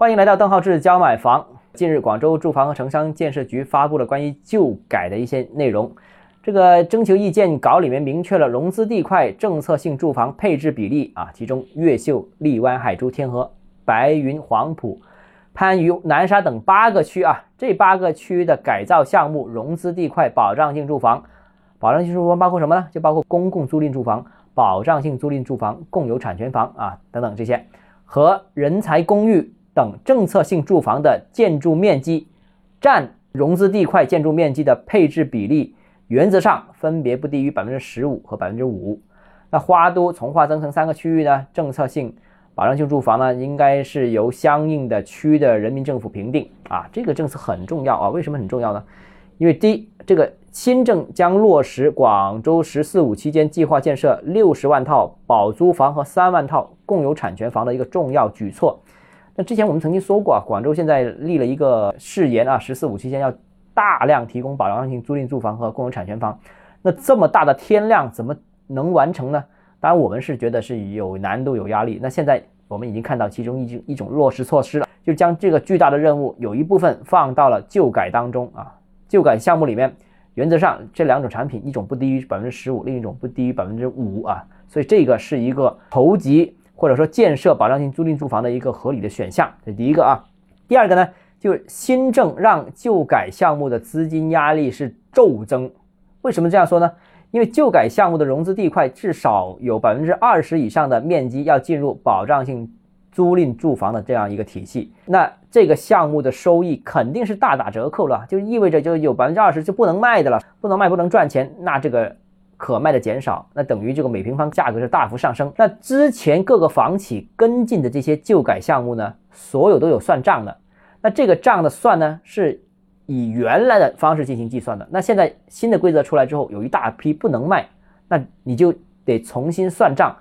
欢迎来到邓浩志教买房。近日，广州住房和城乡建设局发布了关于旧改的一些内容。这个征求意见稿里面明确了融资地块政策性住房配置比例啊，其中越秀、荔湾、海珠、天河、白云、黄埔、番禺、南沙等八个区啊，这八个区的改造项目融资地块保障性住房，保障性住房包括什么呢？就包括公共租赁住房、保障性租赁住房、共有产权房啊等等这些，和人才公寓。等政策性住房的建筑面积占融资地块建筑面积的配置比例，原则上分别不低于百分之十五和百分之五。那花都、从化、增城三个区域呢，政策性保障性住房呢，应该是由相应的区的人民政府评定啊。这个政策很重要啊，为什么很重要呢？因为第一，这个新政将落实广州“十四五”期间计划建设六十万套保租房和三万套共有产权房的一个重要举措。那之前我们曾经说过啊，广州现在立了一个誓言啊，“十四五”期间要大量提供保障性租赁住房和共有产权房。那这么大的天量怎么能完成呢？当然，我们是觉得是有难度、有压力。那现在我们已经看到其中一一种落实措施了，就将这个巨大的任务有一部分放到了旧改当中啊。旧改项目里面，原则上这两种产品，一种不低于百分之十五，另一种不低于百分之五啊。所以这个是一个筹集。或者说建设保障性租赁住房的一个合理的选项，这第一个啊。第二个呢，就是新政让旧改项目的资金压力是骤增。为什么这样说呢？因为旧改项目的融资地块至少有百分之二十以上的面积要进入保障性租赁住房的这样一个体系，那这个项目的收益肯定是大打折扣了，就意味着就有百分之二十就不能卖的了，不能卖不能赚钱，那这个。可卖的减少，那等于这个每平方价格是大幅上升。那之前各个房企跟进的这些旧改项目呢，所有都有算账的。那这个账的算呢，是以原来的方式进行计算的。那现在新的规则出来之后，有一大批不能卖，那你就得重新算账。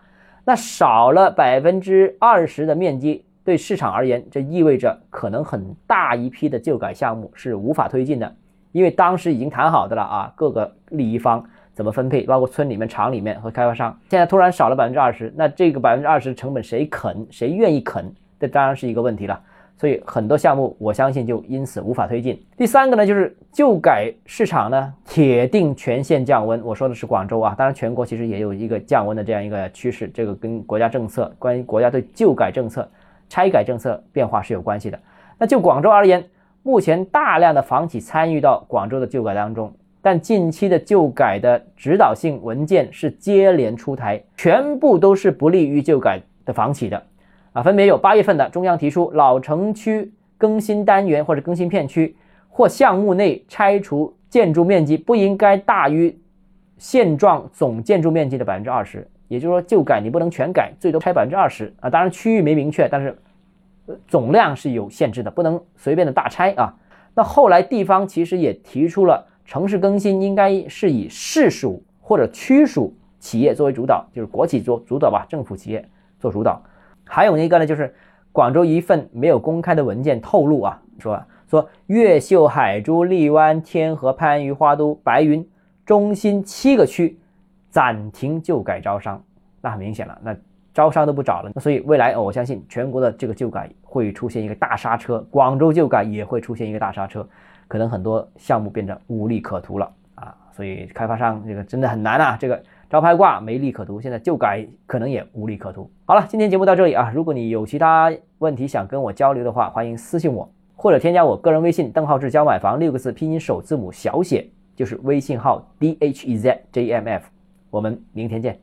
那少了百分之二十的面积，对市场而言，这意味着可能很大一批的旧改项目是无法推进的，因为当时已经谈好的了啊，各个利益方。怎么分配？包括村里面、厂里面和开发商，现在突然少了百分之二十，那这个百分之二十的成本谁啃？谁愿意啃？这当然是一个问题了。所以很多项目，我相信就因此无法推进。第三个呢，就是旧改市场呢，铁定全线降温。我说的是广州啊，当然全国其实也有一个降温的这样一个趋势，这个跟国家政策、关于国家对旧改政策、拆改政策变化是有关系的。那就广州而言，目前大量的房企参与到广州的旧改当中。但近期的旧改的指导性文件是接连出台，全部都是不利于旧改的房企的，啊，分别有八月份的中央提出老城区更新单元或者更新片区或项目内拆除建筑面积不应该大于现状总建筑面积的百分之二十，也就是说旧改你不能全改，最多拆百分之二十啊，当然区域没明确，但是总量是有限制的，不能随便的大拆啊。那后来地方其实也提出了。城市更新应该是以市属或者区属企业作为主导，就是国企做主导吧，政府企业做主导。还有一个呢，就是广州一份没有公开的文件透露啊，说说越秀、海珠、荔湾、天河、番禺、花都、白云、中心七个区暂停旧改招商，那很明显了，那招商都不找了。所以未来我相信全国的这个旧改会出现一个大刹车，广州旧改也会出现一个大刹车。可能很多项目变成无利可图了啊，所以开发商这个真的很难啊，这个招牌挂没利可图，现在旧改可能也无利可图。好了，今天节目到这里啊，如果你有其他问题想跟我交流的话，欢迎私信我或者添加我个人微信邓浩志教买房六个字拼音首字母小写就是微信号 d h e z j m f，我们明天见。